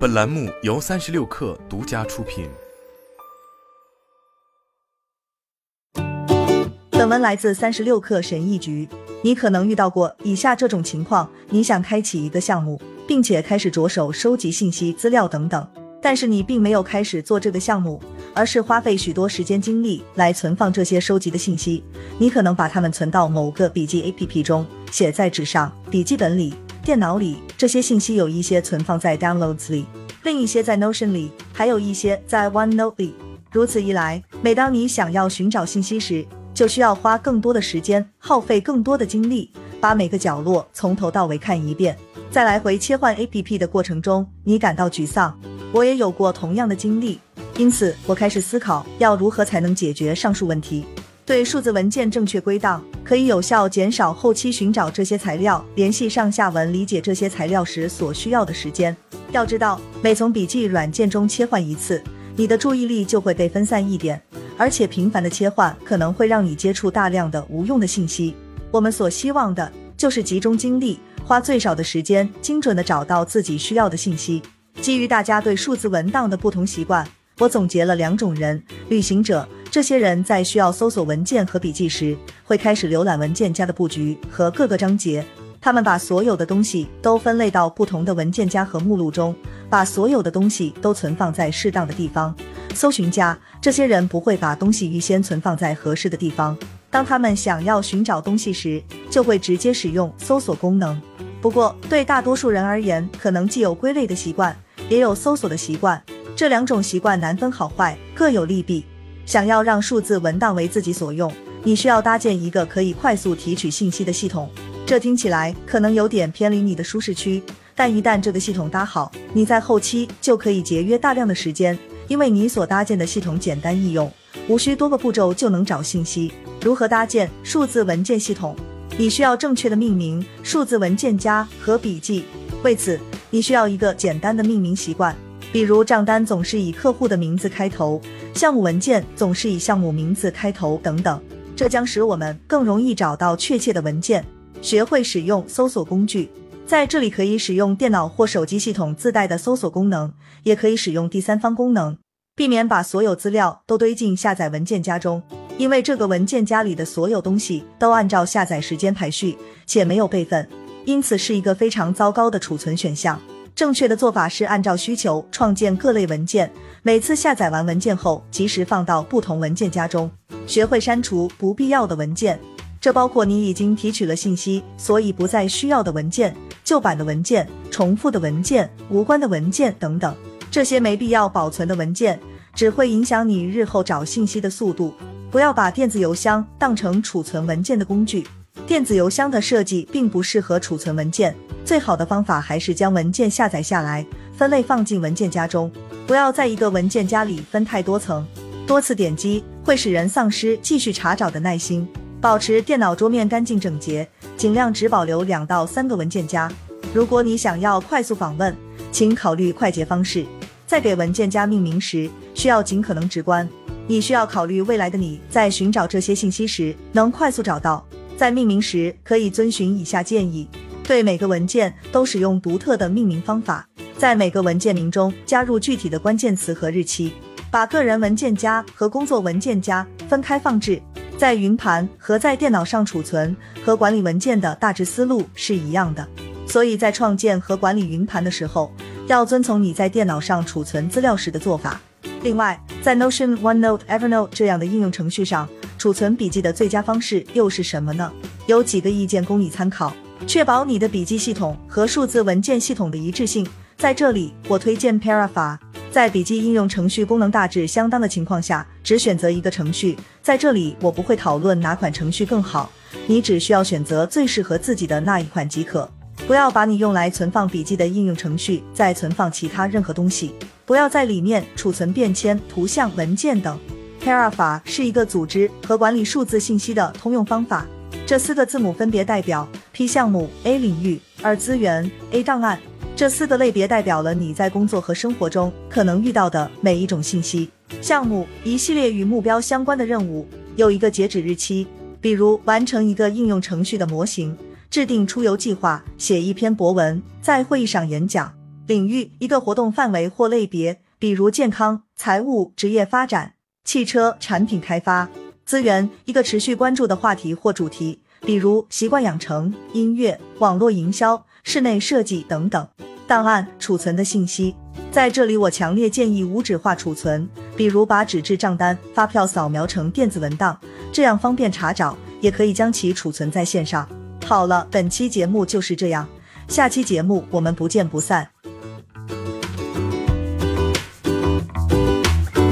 本栏目由三十六氪独家出品。本文来自三十六氪神译局。你可能遇到过以下这种情况：你想开启一个项目，并且开始着手收集信息、资料等等，但是你并没有开始做这个项目，而是花费许多时间精力来存放这些收集的信息。你可能把它们存到某个笔记 APP 中，写在纸上、笔记本里。电脑里这些信息有一些存放在 Downloads 里，另一些在 Notion 里，还有一些在 OneNote 里。如此一来，每当你想要寻找信息时，就需要花更多的时间，耗费更多的精力，把每个角落从头到尾看一遍。在来回切换 APP 的过程中，你感到沮丧。我也有过同样的经历，因此我开始思考要如何才能解决上述问题。对数字文件正确归档，可以有效减少后期寻找这些材料、联系上下文、理解这些材料时所需要的时间。要知道，每从笔记软件中切换一次，你的注意力就会被分散一点，而且频繁的切换可能会让你接触大量的无用的信息。我们所希望的就是集中精力，花最少的时间，精准的找到自己需要的信息。基于大家对数字文档的不同习惯，我总结了两种人：旅行者。这些人在需要搜索文件和笔记时，会开始浏览文件夹的布局和各个章节。他们把所有的东西都分类到不同的文件夹和目录中，把所有的东西都存放在适当的地方。搜寻家，这些人不会把东西预先存放在合适的地方。当他们想要寻找东西时，就会直接使用搜索功能。不过，对大多数人而言，可能既有归类的习惯，也有搜索的习惯。这两种习惯难分好坏，各有利弊。想要让数字文档为自己所用，你需要搭建一个可以快速提取信息的系统。这听起来可能有点偏离你的舒适区，但一旦这个系统搭好，你在后期就可以节约大量的时间，因为你所搭建的系统简单易用，无需多个步骤就能找信息。如何搭建数字文件系统？你需要正确的命名数字文件夹和笔记。为此，你需要一个简单的命名习惯。比如账单总是以客户的名字开头，项目文件总是以项目名字开头等等，这将使我们更容易找到确切的文件。学会使用搜索工具，在这里可以使用电脑或手机系统自带的搜索功能，也可以使用第三方功能，避免把所有资料都堆进下载文件夹中，因为这个文件夹里的所有东西都按照下载时间排序，且没有备份，因此是一个非常糟糕的储存选项。正确的做法是按照需求创建各类文件，每次下载完文件后，及时放到不同文件夹中。学会删除不必要的文件，这包括你已经提取了信息，所以不再需要的文件、旧版的文件、重复的文件、无关的文件等等。这些没必要保存的文件，只会影响你日后找信息的速度。不要把电子邮箱当成储存文件的工具。电子邮箱的设计并不适合储存文件，最好的方法还是将文件下载下来，分类放进文件夹中。不要在一个文件夹里分太多层，多次点击会使人丧失继续查找的耐心。保持电脑桌面干净整洁，尽量只保留两到三个文件夹。如果你想要快速访问，请考虑快捷方式。在给文件夹命名时，需要尽可能直观。你需要考虑未来的你在寻找这些信息时能快速找到。在命名时，可以遵循以下建议：对每个文件都使用独特的命名方法，在每个文件名中加入具体的关键词和日期。把个人文件夹和工作文件夹分开放置，在云盘和在电脑上储存和管理文件的大致思路是一样的，所以在创建和管理云盘的时候，要遵从你在电脑上储存资料时的做法。另外，在 Notion、OneNote、Evernote 这样的应用程序上。储存笔记的最佳方式又是什么呢？有几个意见供你参考。确保你的笔记系统和数字文件系统的一致性，在这里我推荐 Parafa。在笔记应用程序功能大致相当的情况下，只选择一个程序。在这里我不会讨论哪款程序更好，你只需要选择最适合自己的那一款即可。不要把你用来存放笔记的应用程序再存放其他任何东西。不要在里面储存便签、图像、文件等。Parafa 是一个组织和管理数字信息的通用方法。这四个字母分别代表 P 项目、A 领域、二资源、A 档案。这四个类别代表了你在工作和生活中可能遇到的每一种信息。项目一系列与目标相关的任务，有一个截止日期，比如完成一个应用程序的模型、制定出游计划、写一篇博文、在会议上演讲。领域一个活动范围或类别，比如健康、财务、职业发展、汽车产品开发；资源一个持续关注的话题或主题，比如习惯养成、音乐、网络营销、室内设计等等。档案储存的信息，在这里我强烈建议无纸化储存，比如把纸质账单、发票扫描成电子文档，这样方便查找，也可以将其储存在线上。好了，本期节目就是这样，下期节目我们不见不散。